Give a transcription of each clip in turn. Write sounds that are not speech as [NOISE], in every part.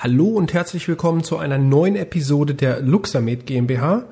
Hallo und herzlich willkommen zu einer neuen Episode der Luxamed GmbH.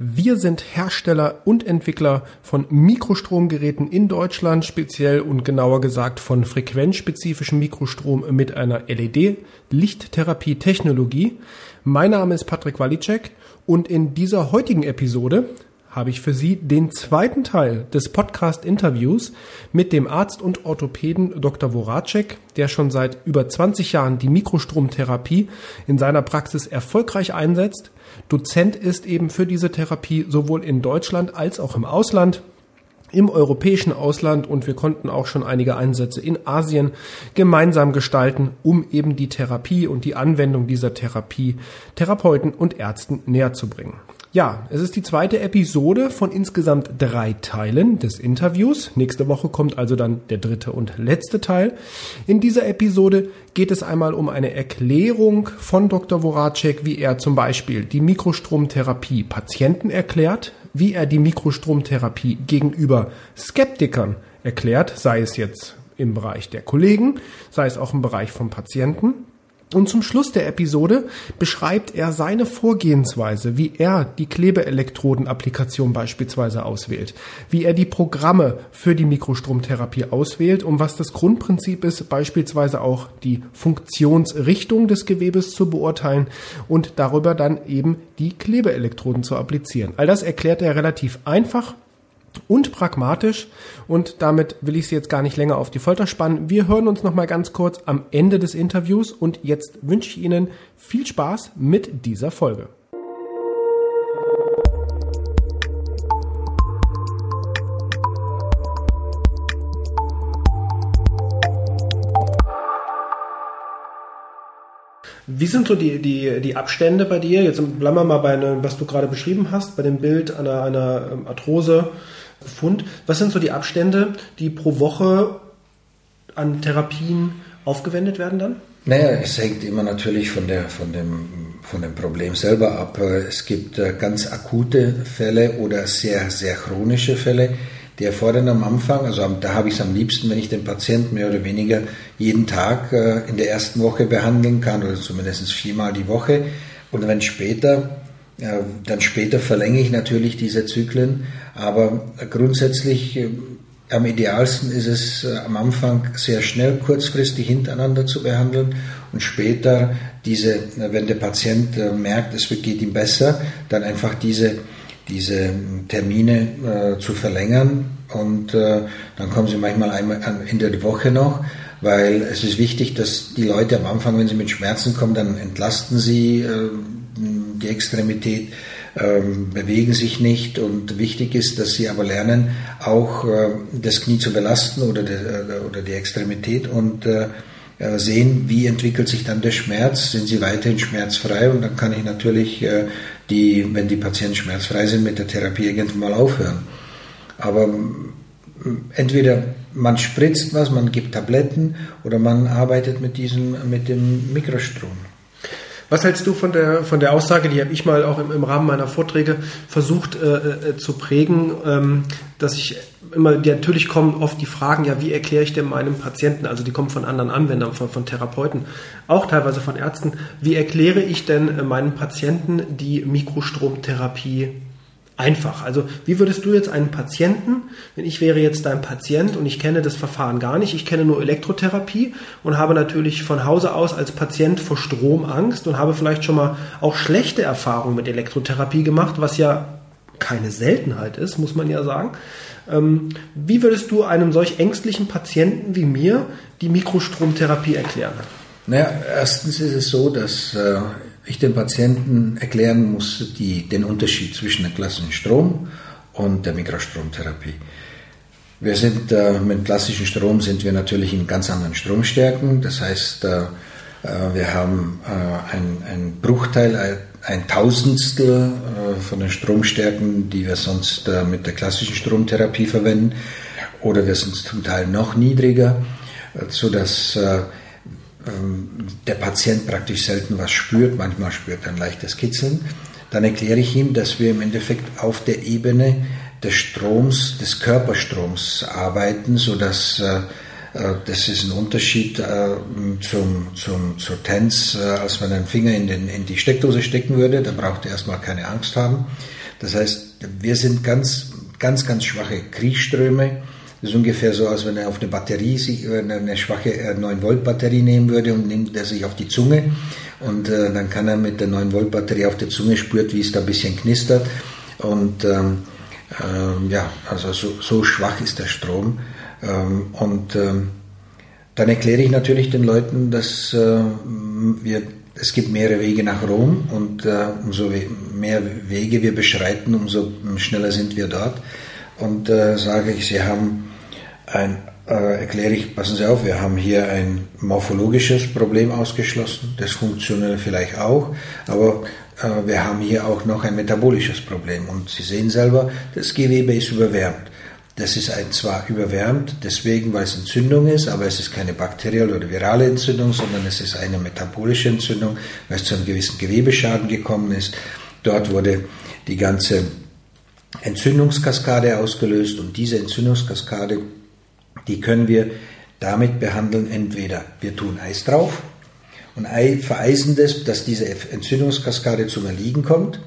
Wir sind Hersteller und Entwickler von Mikrostromgeräten in Deutschland, speziell und genauer gesagt von frequenzspezifischem Mikrostrom mit einer LED-Lichttherapie-Technologie. Mein Name ist Patrick Walicek und in dieser heutigen Episode habe ich für Sie den zweiten Teil des Podcast-Interviews mit dem Arzt und Orthopäden Dr. Voracek, der schon seit über 20 Jahren die Mikrostromtherapie in seiner Praxis erfolgreich einsetzt. Dozent ist eben für diese Therapie sowohl in Deutschland als auch im Ausland im europäischen Ausland und wir konnten auch schon einige Einsätze in Asien gemeinsam gestalten, um eben die Therapie und die Anwendung dieser Therapie Therapeuten und Ärzten näher zu bringen. Ja, es ist die zweite Episode von insgesamt drei Teilen des Interviews. Nächste Woche kommt also dann der dritte und letzte Teil. In dieser Episode geht es einmal um eine Erklärung von Dr. Voracek, wie er zum Beispiel die Mikrostromtherapie Patienten erklärt, wie er die Mikrostromtherapie gegenüber Skeptikern erklärt, sei es jetzt im Bereich der Kollegen, sei es auch im Bereich von Patienten und zum Schluss der Episode beschreibt er seine Vorgehensweise, wie er die Klebeelektroden-Applikation beispielsweise auswählt, wie er die Programme für die Mikrostromtherapie auswählt und was das Grundprinzip ist, beispielsweise auch die Funktionsrichtung des Gewebes zu beurteilen und darüber dann eben die Klebeelektroden zu applizieren. All das erklärt er relativ einfach und pragmatisch und damit will ich Sie jetzt gar nicht länger auf die Folter spannen. Wir hören uns noch mal ganz kurz am Ende des Interviews und jetzt wünsche ich Ihnen viel Spaß mit dieser Folge. Wie sind so die, die, die Abstände bei dir? Jetzt bleiben wir mal bei einem, was du gerade beschrieben hast, bei dem Bild einer, einer ähm, Arthrose Pfund. Was sind so die Abstände, die pro Woche an Therapien aufgewendet werden dann? Naja, es hängt immer natürlich von, der, von, dem, von dem Problem selber ab. Es gibt äh, ganz akute Fälle oder sehr, sehr chronische Fälle, die erfordern am Anfang, also da habe ich es am liebsten, wenn ich den Patienten mehr oder weniger jeden Tag äh, in der ersten Woche behandeln kann oder zumindest viermal die Woche. Und wenn später ja, dann später verlängere ich natürlich diese Zyklen, aber grundsätzlich äh, am idealsten ist es äh, am Anfang sehr schnell, kurzfristig hintereinander zu behandeln und später diese, wenn der Patient äh, merkt, es geht ihm besser, dann einfach diese, diese Termine zu verlängern. Und dann kommen sie manchmal einmal in der Woche noch weil es ist wichtig, dass die Leute am Anfang, wenn sie mit Schmerzen kommen, dann entlasten sie die Extremität, ähm, bewegen sich nicht. Und wichtig ist, dass sie aber lernen, auch äh, das Knie zu belasten oder, de, äh, oder die Extremität und äh, äh, sehen, wie entwickelt sich dann der Schmerz, sind sie weiterhin schmerzfrei? Und dann kann ich natürlich, äh, die, wenn die Patienten schmerzfrei sind, mit der Therapie irgendwann mal aufhören. Aber entweder man spritzt was, man gibt Tabletten oder man arbeitet mit diesem, mit dem Mikrostrom. Was hältst du von der, von der Aussage, die habe ich mal auch im, im Rahmen meiner Vorträge versucht äh, äh, zu prägen, ähm, dass ich immer, die, natürlich kommen oft die Fragen, ja, wie erkläre ich denn meinem Patienten, also die kommen von anderen Anwendern, von, von Therapeuten, auch teilweise von Ärzten, wie erkläre ich denn äh, meinem Patienten die Mikrostromtherapie einfach. Also wie würdest du jetzt einen Patienten, wenn ich wäre jetzt dein Patient und ich kenne das Verfahren gar nicht, ich kenne nur Elektrotherapie und habe natürlich von Hause aus als Patient vor Strom Angst und habe vielleicht schon mal auch schlechte Erfahrungen mit Elektrotherapie gemacht, was ja keine Seltenheit ist, muss man ja sagen. Ähm, wie würdest du einem solch ängstlichen Patienten wie mir die Mikrostromtherapie erklären? Naja, erstens ist es so, dass äh, ich den Patienten erklären muss die, den Unterschied zwischen dem klassischen Strom und der Mikrostromtherapie. Wir sind äh, mit klassischen Strom sind wir natürlich in ganz anderen Stromstärken. Das heißt, äh, äh wir haben äh, ein, ein Bruchteil, ein, ein Tausendstel äh, von den Stromstärken, die wir sonst äh, mit der klassischen Stromtherapie verwenden. Oder wir sind zum Teil noch niedriger, so dass ähm, der Patient praktisch selten was spürt, manchmal spürt er ein leichtes Kitzeln, dann erkläre ich ihm, dass wir im Endeffekt auf der Ebene des Stroms, des Körperstroms arbeiten, sodass äh, Äh, das ist ein Unterschied äh, zum, zum, zur TENS, äh, als man einen Finger in, den, in die Steckdose stecken würde. Da braucht ihr erstmal keine Angst haben. Das heißt, wir sind ganz, ganz, ganz schwache Kriechströme. Das ist ungefähr so, als wenn er auf eine Batterie, eine schwache 9-Volt-Batterie nehmen würde und nimmt er sich auf die Zunge. Und äh, dann kann er mit der 9-Volt-Batterie auf der Zunge spürt, wie es da ein bisschen knistert. Und ähm, ähm, ja, also so, so, schwach ist der Strom. Ähm, und ähm, dann erkläre ich natürlich den Leuten, dass äh, wir, es gibt mehrere Wege nach Rom und äh, umso mehr Wege wir beschreiten, umso schneller sind wir dort. Und äh, sage ich, sie haben ein, äh, erkläre ich, passen Sie auf, wir haben hier ein morphologisches Problem ausgeschlossen, das funktionell vielleicht auch, aber äh, wir haben hier auch noch ein metabolisches Problem. Und Sie sehen selber, das Gewebe ist überwärmt. Das ist ein, zwar überwärmt, deswegen, weil es Entzündung ist, aber es ist keine bakterielle oder virale Entzündung, sondern es ist eine metabolische Entzündung, weil es zu einem gewissen Gewebeschaden gekommen ist. Dort wurde die ganze Entzündungskaskade ausgelöst und diese Entzündungskaskade, die können wir damit behandeln, entweder wir tun Eis drauf und vereisen das, dass diese Entzündungskaskade zum Erliegen kommt.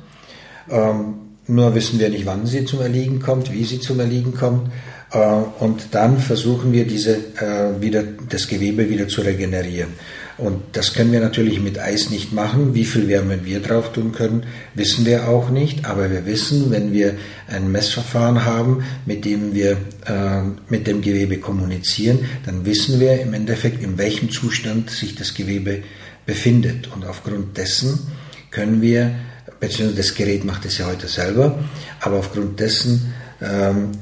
Ähm, nur wissen wir nicht, wann sie zum Erliegen kommt, wie sie zum Erliegen kommt. Äh, und dann versuchen wir diese äh, wieder, das Gewebe wieder zu regenerieren. Und das können wir natürlich mit Eis nicht machen. Wie viel Wärme wir drauf tun können, wissen wir auch nicht. Aber wir wissen, wenn wir ein Messverfahren haben, mit dem wir äh, mit dem Gewebe kommunizieren, dann wissen wir im Endeffekt, in welchem Zustand sich das Gewebe befindet. Und aufgrund dessen können wir, beziehungsweise das Gerät macht es ja heute selber, aber aufgrund dessen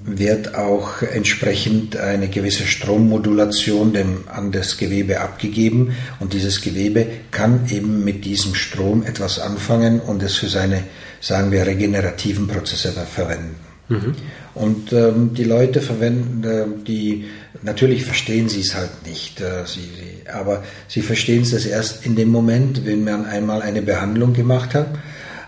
wird auch entsprechend eine gewisse Strommodulation dem, an das Gewebe abgegeben und dieses Gewebe kann eben mit diesem Strom etwas anfangen und es für seine, sagen wir, regenerativen Prozesse verwenden. Mhm. Und ähm, die Leute verwenden, äh, die natürlich verstehen sie es halt nicht, äh, sie, sie, aber sie verstehen es erst in dem Moment, wenn man einmal eine Behandlung gemacht hat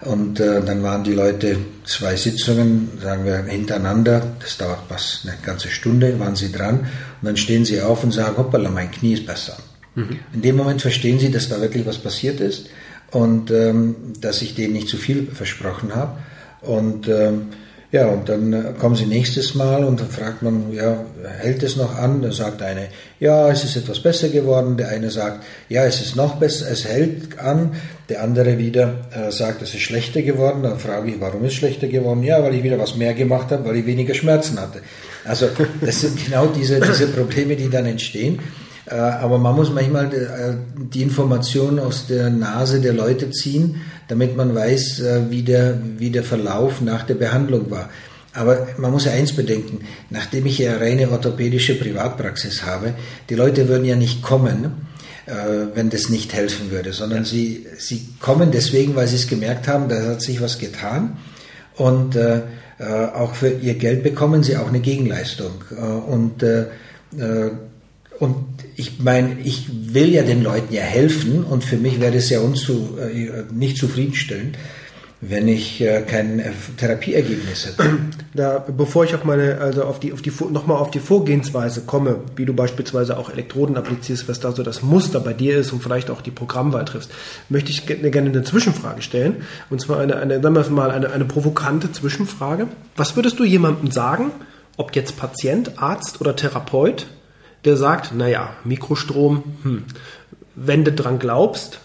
und äh, dann waren die Leute zwei Sitzungen, sagen wir, hintereinander. Das dauert fast eine ganze Stunde, waren sie dran. Und dann stehen sie auf und sagen, hoppala, mein Knie ist besser. Mhm. In dem Moment verstehen sie, dass da wirklich was passiert ist und ähm, dass ich denen nicht zu viel versprochen habe. Und ähm, ja, und dann äh, kommen sie nächstes Mal und dann fragt man, ja, hält es noch an? Dann sagt eine, ja, es ist etwas besser geworden. Der eine sagt, ja, es ist noch besser, es hält an. Der andere wieder äh, sagt, es ist schlechter geworden. Dann frage ich, warum ist es schlechter geworden? Ja, weil ich wieder was mehr gemacht habe, weil ich weniger Schmerzen hatte. Also das sind genau diese, diese Probleme, die dann entstehen. Äh, aber man muss manchmal äh, die Informationen aus der Nase der Leute ziehen damit man weiß, äh, wie der, wie der Verlauf nach der Behandlung war. Aber man muss ja eins bedenken, nachdem ich ja reine orthopädische Privatpraxis habe, die Leute würden ja nicht kommen, äh, wenn das nicht helfen würde, sondern ja. sie, sie kommen deswegen, weil sie es gemerkt haben, da hat sich was getan und äh, auch für ihr Geld bekommen sie auch eine Gegenleistung. und und ich meine, ich will ja den Leuten ja helfen und für mich wäre es ja unzu, äh, nicht zufriedenstellend, wenn ich äh, kein äh, Therapieergebnis hätte. [CLEARS THROAT] Da, bevor ich auf meine, also auf die, auf die, nochmal auf die Vorgehensweise komme, wie du beispielsweise auch Elektroden applizierst, was da so das Muster bei dir ist und vielleicht auch die Programmwahl triffst, möchte ich gerne eine Zwischenfrage stellen. Und zwar eine, eine, sagen wir mal, eine, eine provokante Zwischenfrage. Was würdest du jemandem sagen, ob jetzt Patient, Arzt oder Therapeut, der sagt, naja, Mikrostrom, hm, wenn du dran glaubst,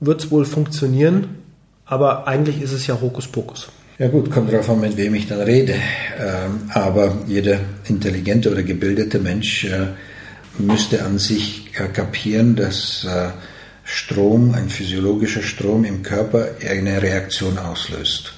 wird es wohl funktionieren, aber eigentlich ist es ja Hokuspokus. Ja gut, kommt darauf an, mit wem ich dann rede. Ähm, aber jeder intelligente oder gebildete Mensch äh, müsste an sich äh, kapieren, dass äh, Strom, ein physiologischer Strom im Körper eine Reaktion auslöst.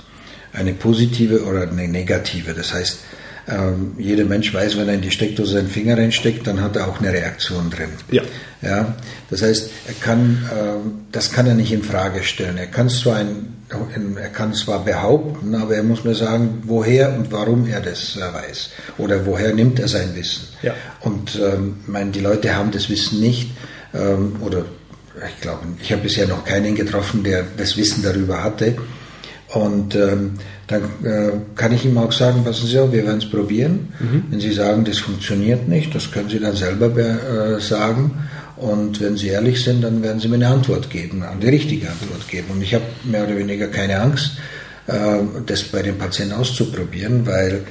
Eine positive oder eine negative. Das heißt, ähm, jeder Mensch weiß, wenn er in die Steckdose seinen Finger reinsteckt, dann hat er auch eine Reaktion drin. Ja. Ja, das heißt, er kann, äh, das kann er nicht in Frage stellen. Er kann zwar ein, er kann zwar behaupten, aber er muss mir sagen, woher und warum er das äh, weiß oder woher nimmt er sein Wissen. Ja. Und ähm, meine, die Leute haben das Wissen nicht ähm, oder ich glaube, ich habe bisher noch keinen getroffen, der das Wissen darüber hatte Und ähm, dann äh, kann ich ihm auch sagen, passen Sie auf, wir werden es probieren. Mhm. Wenn Sie sagen, das funktioniert nicht, das können Sie dann selber äh, sagen. Und wenn Sie ehrlich sind, dann werden Sie mir eine Antwort geben, eine richtige Antwort geben. Und ich habe mehr oder weniger keine Angst, äh, das bei den Patienten auszuprobieren, weil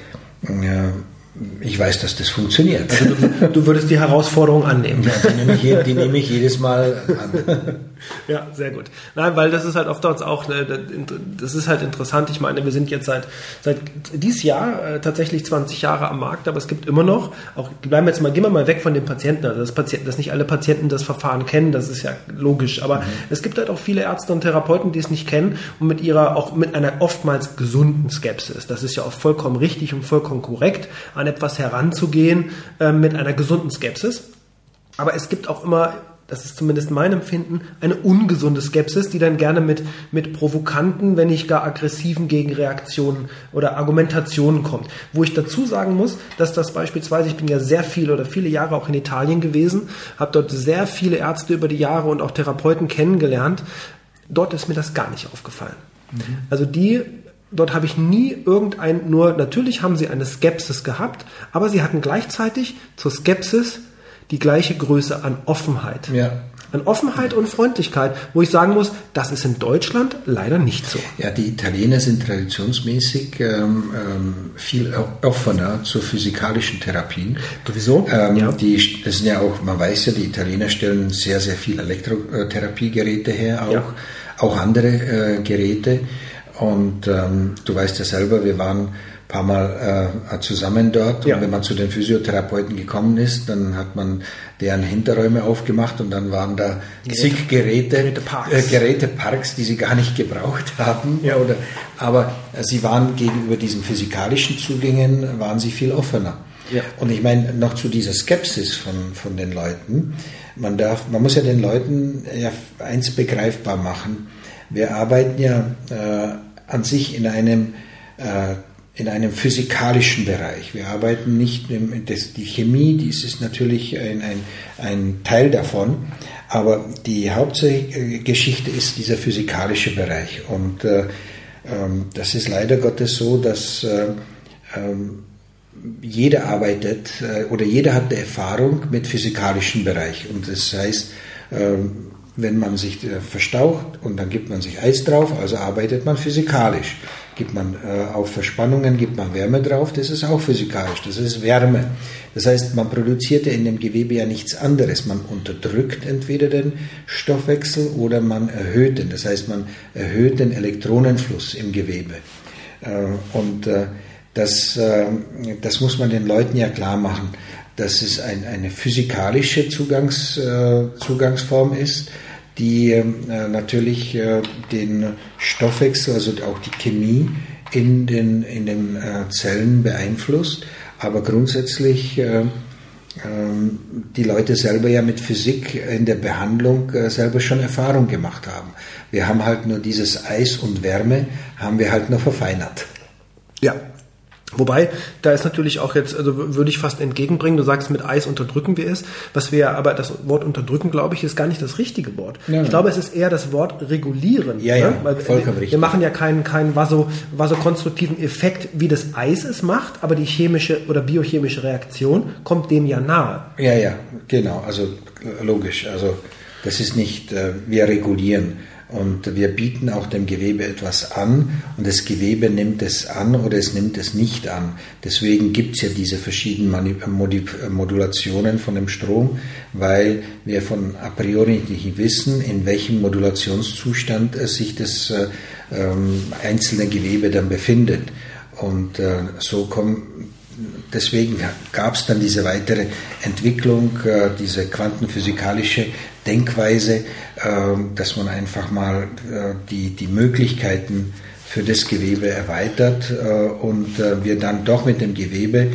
äh, ich weiß, dass das funktioniert. Also du, du würdest die Herausforderung annehmen. Ja, die nehme ich, die nehme ich jedes Mal an. Ja, sehr gut. Nein, weil das ist halt oft auch, das ist halt interessant. Ich meine, wir sind jetzt seit, seit dieses Jahr äh, tatsächlich 20 Jahre am Markt, aber es gibt immer noch, auch bleiben wir jetzt mal, gehen wir mal weg von den Patienten, also das Patienten, dass nicht alle Patienten das Verfahren kennen, das ist ja logisch, aber mhm. es gibt halt auch viele Ärzte und Therapeuten, die es nicht kennen und mit ihrer, auch mit einer oftmals gesunden Skepsis, das ist ja auch vollkommen richtig und vollkommen korrekt, an etwas heranzugehen äh, mit einer gesunden Skepsis. Aber es gibt auch immer das ist zumindest mein Empfinden, eine ungesunde Skepsis, die dann gerne mit, mit provokanten, wenn nicht gar aggressiven Gegenreaktionen oder Argumentationen kommt. Wo ich dazu sagen muss, dass das beispielsweise, ich bin ja sehr viel oder viele Jahre auch in Italien gewesen, habe dort sehr viele Ärzte über die Jahre und auch Therapeuten kennengelernt. Dort ist mir das gar nicht aufgefallen. Mhm. Also die Dort habe ich nie irgendein, nur natürlich haben sie eine Skepsis gehabt, aber sie hatten gleichzeitig zur Skepsis die gleiche Größe an Offenheit. Ja. An Offenheit und Freundlichkeit, wo ich sagen muss, das ist in Deutschland leider nicht so. Ja, die Italiener sind traditionsmäßig ähm, ähm, viel offener zu physikalischen Therapien. Sowieso? Ähm, ja. Die, das sind ja auch, man weiß ja, die Italiener stellen sehr, sehr viel Elektrotherapiegeräte her, auch, ja. auch andere äh, Geräte. Und ähm, du weißt ja selber, wir waren paar Mal äh, zusammen dort. Ja. Und wenn man zu den Physiotherapeuten gekommen ist, dann hat man deren Hinterräume aufgemacht und dann waren da zig Geräte, Geräteparks. Äh, Geräteparks, die sie gar nicht gebraucht haben. Ja. Oder, aber äh, sie waren gegenüber diesen physikalischen Zugängen, waren sie viel offener. Ja. Und ich meine, noch zu dieser Skepsis von, von den Leuten. Man, darf, man muss ja den Leuten ja eins begreifbar machen. Wir arbeiten ja äh, an sich in einem äh, in einem physikalischen Bereich. Wir arbeiten nicht, das, die Chemie, dies ist natürlich ein, ein, ein Teil davon, aber die Hauptgeschichte ist dieser physikalische Bereich. Und äh, ähm, das ist leider Gottes so, dass äh, ähm, jeder arbeitet äh, oder jeder hat eine Erfahrung mit physikalischen Bereich. Und das heißt, ähm, wenn man sich äh, verstaucht und dann gibt man sich Eis drauf, also arbeitet man physikalisch gibt man äh, auf Verspannungen, gibt man Wärme drauf, das ist auch physikalisch, das ist Wärme. Das heißt, man produziert ja in dem Gewebe ja nichts anderes. Man unterdrückt entweder den Stoffwechsel oder man erhöht den. Das heißt, man erhöht den Elektronenfluss im Gewebe. Äh, und äh, das, äh, das muss man den Leuten ja klar machen, dass es ein, eine physikalische Zugangs, äh, Zugangsform ist die äh, natürlich äh, den Stoffwechsel, also auch die Chemie in den, in den äh, Zellen beeinflusst. Aber grundsätzlich äh, ähm, die Leute selber ja mit Physik in der Behandlung äh, selber schon Erfahrung gemacht haben. Wir haben halt nur dieses Eis und Wärme, haben wir halt nur verfeinert. Ja, Wobei, da ist natürlich auch jetzt, also würde ich fast entgegenbringen, du sagst, mit Eis unterdrücken wir es, was wir, aber das Wort unterdrücken, glaube ich, ist gar nicht das richtige Wort. Ja, ich glaube, es ist eher das Wort regulieren. Ja, ja, ne? Weil vollkommen wir, richtig. Wir machen ja keinen, keinen vaso, vasokonstruktiven Effekt, wie das Eis es macht, aber die chemische oder biochemische Reaktion kommt dem ja nahe. Ja, ja, genau, also logisch, also das ist nicht, äh, wir regulieren. Und wir bieten auch dem Gewebe etwas an und das Gewebe nimmt es an oder es nimmt es nicht an. Deswegen gibt es ja diese verschiedenen Modulationen von dem Strom, weil wir von a priori nicht wissen, in welchem Modulationszustand sich das äh, ähm, einzelne Gewebe dann befindet. Und äh, so kommen deswegen gab es dann diese weitere Entwicklung, äh, diese quantenphysikalische Denkweise, ähm, dass man einfach mal äh, die, die Möglichkeiten für das Gewebe erweitert äh, und wir dann doch mit dem Gewebe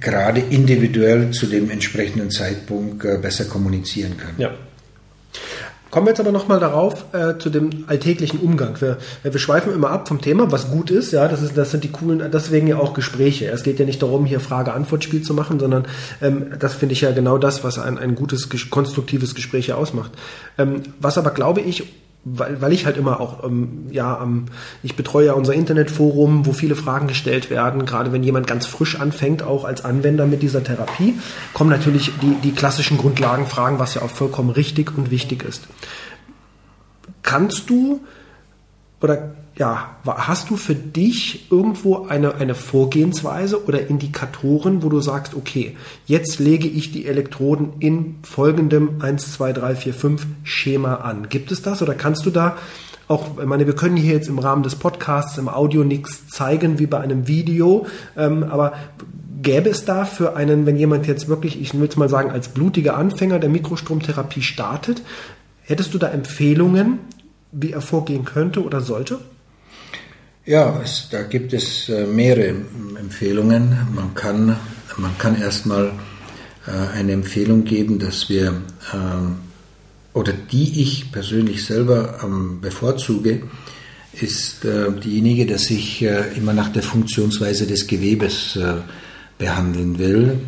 gerade individuell zu dem entsprechenden Zeitpunkt besser kommunizieren können. Ja. Kommen wir jetzt aber nochmal darauf äh, zu dem alltäglichen Umgang. Wir, wir schweifen immer ab vom Thema, was gut ist. Ja, das, ist, das sind die coolen, deswegen ja auch Gespräche. Es geht ja nicht darum, hier Frage-Antwort-Spiel zu machen, sondern ähm, das finde ich ja genau das, was ein, ein gutes, konstruktives Gespräch ja ausmacht. Ähm, was aber, glaube ich, weil, weil ich halt immer auch, ähm, ja, ähm, ich betreue ja unser Internetforum, wo viele Fragen gestellt werden, gerade wenn jemand ganz frisch anfängt, auch als Anwender mit dieser Therapie, kommen natürlich die, die klassischen Grundlagenfragen, was ja auch vollkommen richtig und wichtig ist. Kannst du oder ja, hast du für dich irgendwo eine, eine Vorgehensweise oder Indikatoren, wo du sagst, okay, jetzt lege ich die Elektroden in folgendem 1, 2, 3, 4, 5 Schema an? Gibt es das oder kannst du da auch, ich meine, wir können hier jetzt im Rahmen des Podcasts im Audio nichts zeigen wie bei einem Video, ähm, aber gäbe es da für einen, wenn jemand jetzt wirklich, ich will es mal sagen, als blutiger Anfänger der Mikrostromtherapie startet, hättest du da Empfehlungen, wie er vorgehen könnte oder sollte? Ja, es, da gibt es äh, mehrere Empfehlungen. Man kann, man kann erstmal äh, eine Empfehlung geben, dass wir, äh, oder die ich persönlich selber ähm, bevorzuge, ist äh, diejenige, dass ich immer nach der Funktionsweise des Gewebes behandeln will.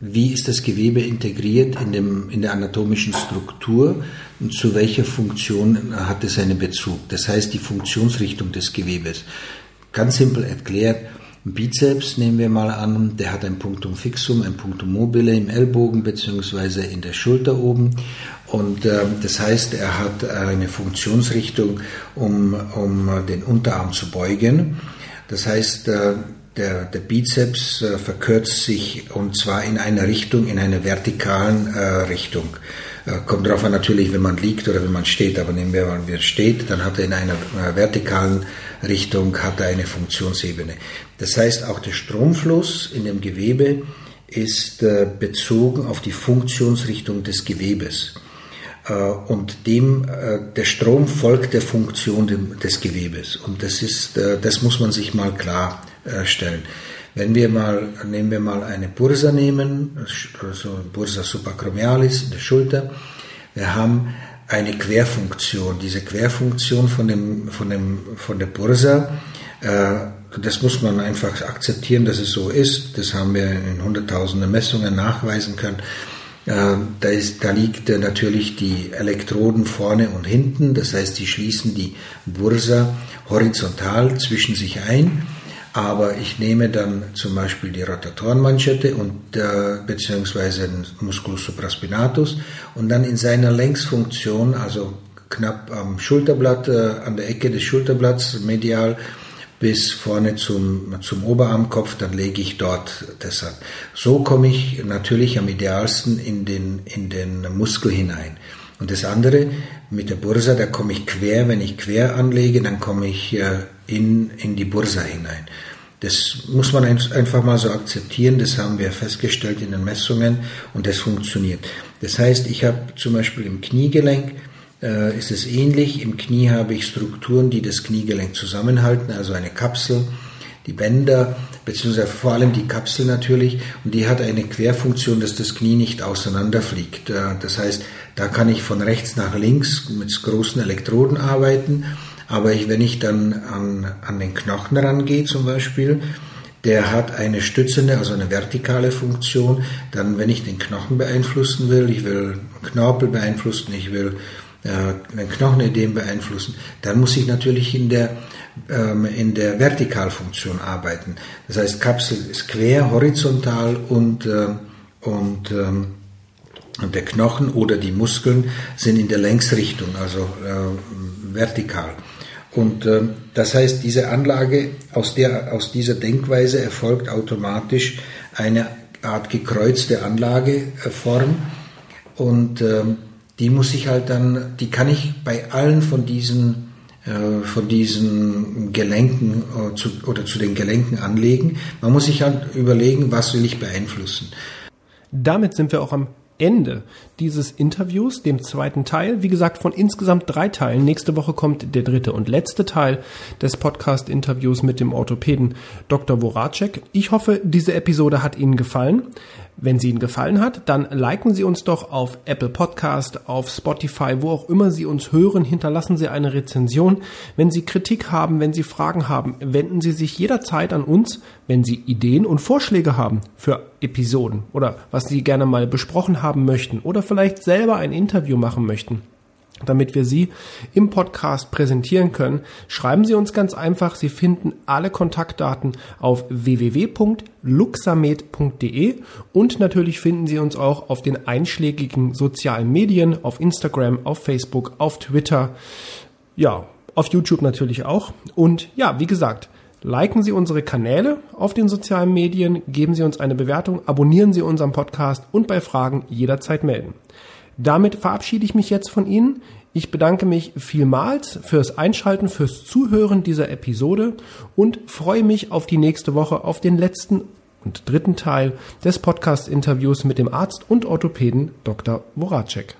Wie ist das Gewebe integriert in, dem, in der anatomischen Struktur? und zu welcher Funktion hat es einen Bezug. Das heißt die Funktionsrichtung des Gewebes. Ganz simpel erklärt, Bizeps nehmen wir mal an, der hat ein Punktum fixum, ein Punktum mobile im Ellbogen beziehungsweise in der Schulter oben. Und äh, das heißt, er hat eine Funktionsrichtung, um, um den Unterarm zu beugen. Das heißt, äh, der, der Bizeps äh, verkürzt sich und zwar in eine Richtung, in eine vertikalen äh, Richtung. Äh, kommt darauf an natürlich, wenn man liegt oder wenn man steht, aber nehmen wir mal, wer steht, dann hat er in einer äh, vertikalen Richtung hat er eine Funktionsebene. Das heißt, auch der Stromfluss in dem Gewebe ist äh, bezogen auf die Funktionsrichtung des Gewebes. Und dem, der Strom folgt der Funktion des Gewebes. Und das ist, das muss man sich mal klarstellen. Wenn wir mal, nehmen wir mal eine Bursa nehmen, also Bursa in der Schulter, wir haben eine Querfunktion. Diese Querfunktion von, dem, von, dem, von der Bursa, äh, das muss man einfach akzeptieren, dass es so ist. Das haben wir in hunderttausenden Messungen nachweisen können. Äh, da, ist, da liegt äh, natürlich die Elektroden vorne und hinten, das heißt, die schließen die Bursa horizontal zwischen sich ein aber ich nehme dann zum Beispiel die Rotatorenmanschette und äh, beziehungsweise den Musculus supraspinatus und dann in seiner Längsfunktion, also knapp am Schulterblatt, äh, an der Ecke des Schulterblatts medial bis vorne zum, zum Oberarmkopf, dann lege ich dort das an. So komme ich natürlich am idealsten in den, in den Muskel hinein. Und das andere mit der Bursa, da komme ich quer, wenn ich quer anlege, dann komme ich äh, in, in die Bursa hinein. Das muss man einfach mal so akzeptieren, das haben wir festgestellt in den Messungen und das funktioniert. Das heißt, ich habe zum Beispiel im Kniegelenk, äh, ist es ähnlich, im Knie habe ich Strukturen, die das Kniegelenk zusammenhalten, also eine Kapsel, die Bänder, beziehungsweise vor allem die Kapsel natürlich, und die hat eine Querfunktion, dass das Knie nicht auseinanderfliegt. Äh, das heißt, da kann ich von rechts nach links mit großen Elektroden arbeiten aber ich, wenn ich dann an, an den Knochen rangehe zum Beispiel, der hat eine stützende, also eine vertikale Funktion. Dann, wenn ich den Knochen beeinflussen will, ich will Knorpel beeinflussen, ich will äh, ein Knochenödem beeinflussen, dann muss ich natürlich in der, ähm, in der Vertikalfunktion arbeiten. Das heißt, Kapsel ist quer, horizontal und, äh, und ähm, der Knochen oder die Muskeln sind in der Längsrichtung, also äh, vertikal. Und äh, das heißt, diese Anlage, aus, der, aus dieser Denkweise erfolgt automatisch eine Art gekreuzte Anlageform. Und äh, die muss ich halt dann, die kann ich bei allen von diesen, äh, von diesen Gelenken äh, zu, oder zu den Gelenken anlegen. Man muss sich halt überlegen, was will ich beeinflussen. Damit sind wir auch am Ende dieses Interviews, dem zweiten Teil. Wie gesagt, von insgesamt drei Teilen. Nächste Woche kommt der dritte und letzte Teil des Podcast-Interviews mit dem Orthopäden Dr. Voracek. Ich hoffe, diese Episode hat Ihnen gefallen. Wenn sie Ihnen gefallen hat, dann liken Sie uns doch auf Apple Podcast, auf Spotify, wo auch immer Sie uns hören. Hinterlassen Sie eine Rezension. Wenn Sie Kritik haben, wenn Sie Fragen haben, wenden Sie sich jederzeit an uns, wenn Sie Ideen und Vorschläge haben für Episoden oder was Sie gerne mal besprochen haben möchten oder vielleicht selber ein Interview machen möchten damit wir Sie im Podcast präsentieren können, schreiben Sie uns ganz einfach. Sie finden alle Kontaktdaten auf www.luxamed.de und natürlich finden Sie uns auch auf den einschlägigen sozialen Medien, auf Instagram, auf Facebook, auf Twitter, ja, auf YouTube natürlich auch. Und ja, wie gesagt, liken Sie unsere Kanäle auf den sozialen Medien, geben Sie uns eine Bewertung, abonnieren Sie unseren Podcast und bei Fragen jederzeit melden. Damit verabschiede ich mich jetzt von Ihnen. Ich bedanke mich vielmals fürs Einschalten, fürs Zuhören dieser Episode und freue mich auf die nächste Woche, auf den letzten und dritten Teil des Podcast-Interviews mit dem Arzt und Orthopäden Dr. Voracek.